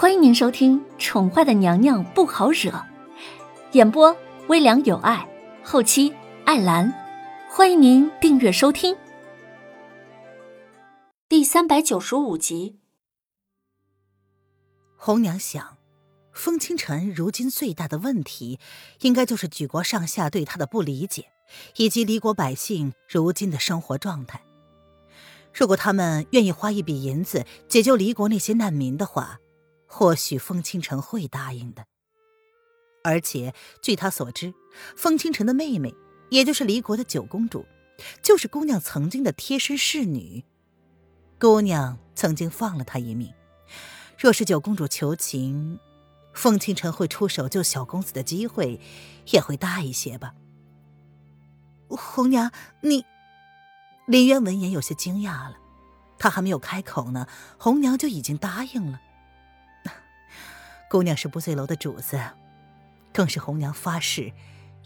欢迎您收听《宠坏的娘娘不好惹》，演播微凉有爱，后期艾兰。欢迎您订阅收听。第三百九十五集。红娘想，风清晨如今最大的问题，应该就是举国上下对他的不理解，以及离国百姓如今的生活状态。如果他们愿意花一笔银子解救离国那些难民的话，或许风清晨会答应的。而且据他所知，风清晨的妹妹，也就是离国的九公主，就是姑娘曾经的贴身侍女。姑娘曾经放了他一命。若是九公主求情，风清晨会出手救小公子的机会也会大一些吧。红娘，你。林渊闻言有些惊讶了，他还没有开口呢，红娘就已经答应了。姑娘是不醉楼的主子，更是红娘发誓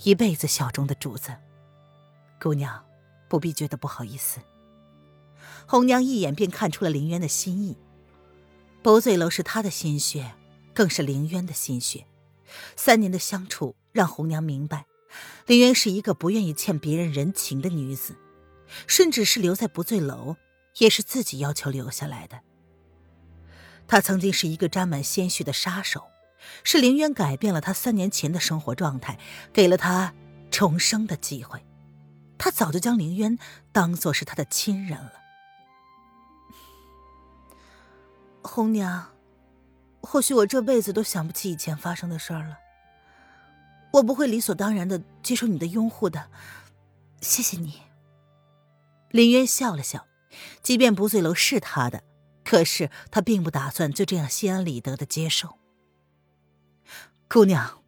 一辈子效忠的主子。姑娘不必觉得不好意思。红娘一眼便看出了林渊的心意，不醉楼是他的心血，更是林渊的心血。三年的相处让红娘明白，林渊是一个不愿意欠别人人情的女子。甚至是留在不醉楼，也是自己要求留下来的。他曾经是一个沾满鲜血的杀手，是凌渊改变了他三年前的生活状态，给了他重生的机会。他早就将凌渊当做是他的亲人了。红娘，或许我这辈子都想不起以前发生的事儿了。我不会理所当然的接受你的拥护的，谢谢你。林渊笑了笑，即便不醉楼是他的，可是他并不打算就这样心安理得的接受。姑娘，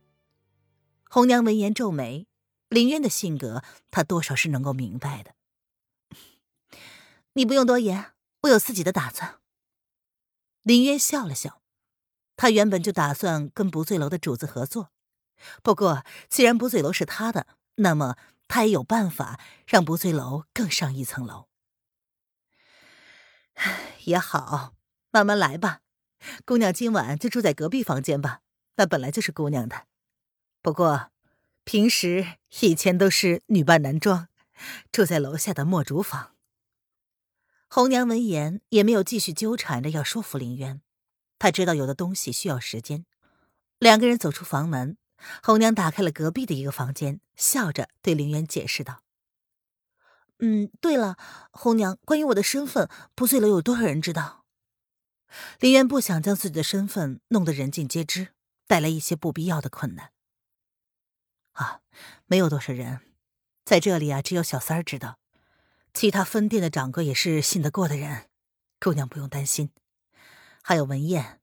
红娘闻言皱眉，林渊的性格她多少是能够明白的。你不用多言，我有自己的打算。林渊笑了笑，他原本就打算跟不醉楼的主子合作，不过既然不醉楼是他的，那么。他也有办法让不醉楼更上一层楼。也好，慢慢来吧。姑娘今晚就住在隔壁房间吧，那本来就是姑娘的。不过，平时以前都是女扮男装，住在楼下的墨竹房。红娘闻言也没有继续纠缠着要说服林渊，她知道有的东西需要时间。两个人走出房门。红娘打开了隔壁的一个房间，笑着对林渊解释道：“嗯，对了，红娘，关于我的身份，不醉楼有多少人知道？”林渊不想将自己的身份弄得人尽皆知，带来一些不必要的困难。啊，没有多少人，在这里啊，只有小三儿知道，其他分店的掌柜也是信得过的人，姑娘不用担心。还有文燕，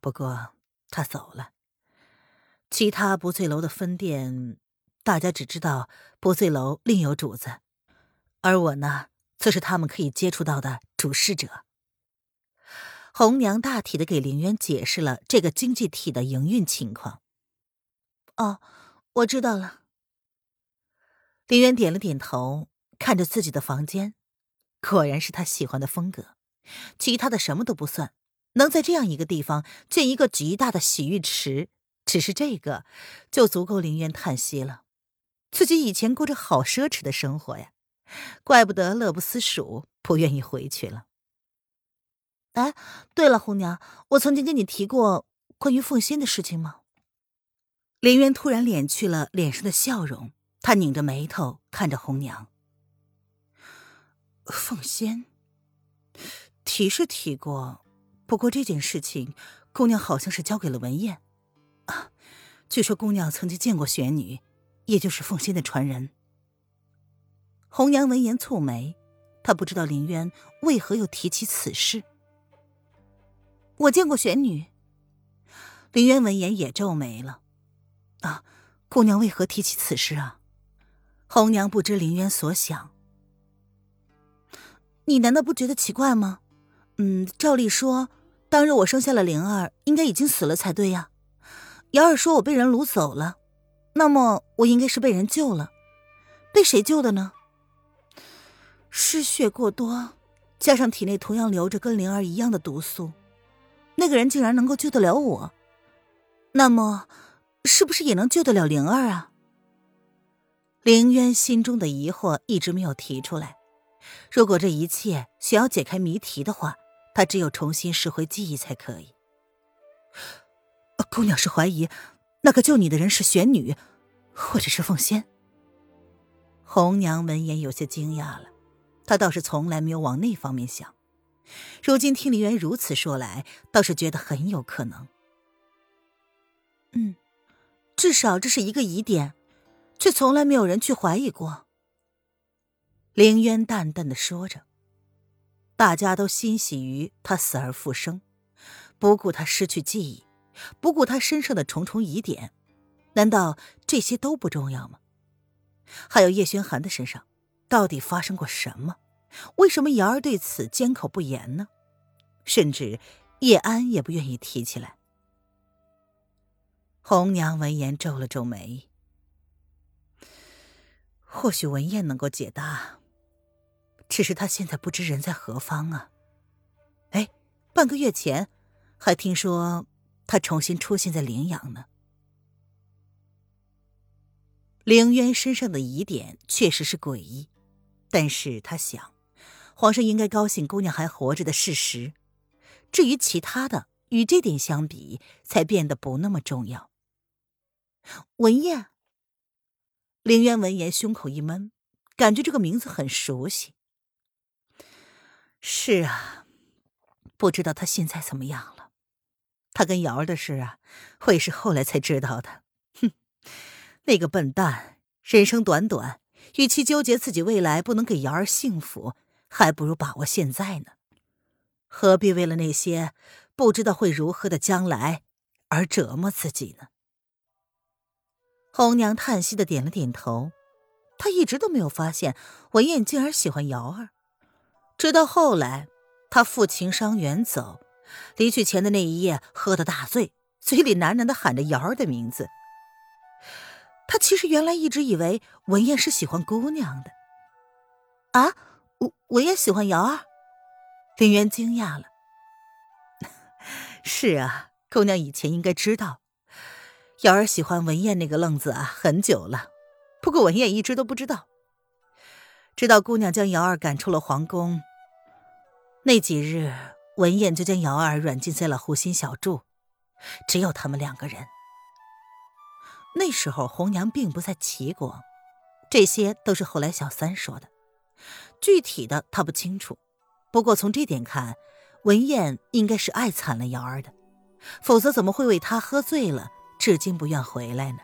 不过她走了。其他不醉楼的分店，大家只知道不醉楼另有主子，而我呢，则是他们可以接触到的主事者。红娘大体的给林渊解释了这个经济体的营运情况。哦，我知道了。林渊点了点头，看着自己的房间，果然是他喜欢的风格。其他的什么都不算，能在这样一个地方建一个极大的洗浴池。只是这个，就足够林渊叹息了。自己以前过着好奢侈的生活呀，怪不得乐不思蜀，不愿意回去了。哎，对了，红娘，我曾经跟你提过关于凤仙的事情吗？林渊突然敛去了脸上的笑容，他拧着眉头看着红娘。凤仙，提是提过，不过这件事情，姑娘好像是交给了文燕。啊，据说姑娘曾经见过玄女，也就是凤仙的传人。红娘闻言蹙眉，她不知道林渊为何又提起此事。我见过玄女。林渊闻言也皱眉了。啊，姑娘为何提起此事啊？红娘不知林渊所想。你难道不觉得奇怪吗？嗯，照理说，当日我生下了灵儿，应该已经死了才对呀。瑶儿说：“我被人掳走了，那么我应该是被人救了，被谁救的呢？失血过多，加上体内同样流着跟灵儿一样的毒素，那个人竟然能够救得了我，那么是不是也能救得了灵儿啊？凌渊心中的疑惑一直没有提出来。如果这一切需要解开谜题的话，他只有重新拾回记忆才可以。姑娘是怀疑那个救你的人是玄女，或者是凤仙。红娘闻言有些惊讶了，他倒是从来没有往那方面想。如今听林渊如此说来，倒是觉得很有可能。嗯，至少这是一个疑点，却从来没有人去怀疑过。凌渊淡淡的说着，大家都欣喜于他死而复生，不顾他失去记忆，不顾他身上的重重疑点，难道这些都不重要吗？还有叶轩寒的身上，到底发生过什么？为什么瑶儿对此缄口不言呢？甚至叶安也不愿意提起来。红娘闻言皱了皱眉，或许文燕能够解答，只是她现在不知人在何方啊。哎，半个月前还听说她重新出现在陵阳呢。凌渊身上的疑点确实是诡异，但是他想。皇上应该高兴姑娘还活着的事实，至于其他的，与这点相比，才变得不那么重要。文燕，凌渊闻言胸口一闷，感觉这个名字很熟悉。是啊，不知道他现在怎么样了。他跟瑶儿的事啊，我也是后来才知道的。哼，那个笨蛋，人生短短，与其纠结自己未来不能给瑶儿幸福。还不如把握现在呢，何必为了那些不知道会如何的将来而折磨自己呢？红娘叹息的点了点头，她一直都没有发现文燕竟然喜欢瑶儿，直到后来她负情伤远走，离去前的那一夜喝得大醉，嘴里喃喃的喊着瑶儿的名字。他其实原来一直以为文燕是喜欢姑娘的，啊？我我也喜欢瑶儿，林渊惊讶了。是啊，姑娘以前应该知道，瑶儿喜欢文燕那个愣子啊，很久了。不过文燕一直都不知道，直到姑娘将瑶儿赶出了皇宫。那几日，文燕就将瑶儿软禁在了湖心小筑，只有他们两个人。那时候红娘并不在齐国，这些都是后来小三说的。具体的他不清楚，不过从这点看，文燕应该是爱惨了瑶儿的，否则怎么会为他喝醉了，至今不愿回来呢？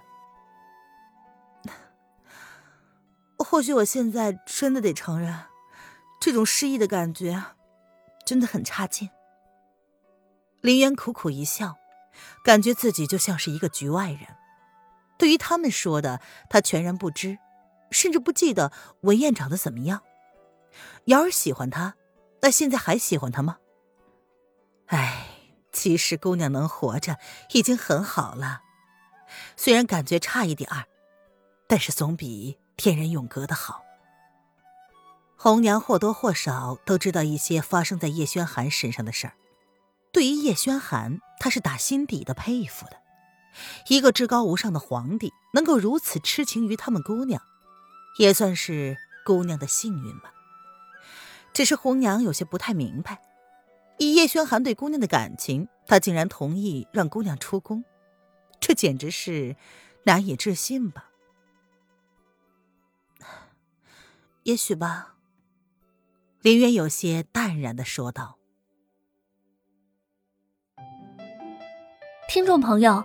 或许我现在真的得承认，这种失忆的感觉真的很差劲。林渊苦苦一笑，感觉自己就像是一个局外人，对于他们说的，他全然不知，甚至不记得文燕长得怎么样。瑶儿喜欢他，那现在还喜欢他吗？哎，其实姑娘能活着已经很好了，虽然感觉差一点儿，但是总比天人永隔的好。红娘或多或少都知道一些发生在叶轩寒身上的事儿，对于叶轩寒，她是打心底的佩服的。一个至高无上的皇帝能够如此痴情于他们姑娘，也算是姑娘的幸运吧。只是红娘有些不太明白，以叶轩寒对姑娘的感情，他竟然同意让姑娘出宫，这简直是难以置信吧？也许吧。林渊有些淡然的说道。听众朋友，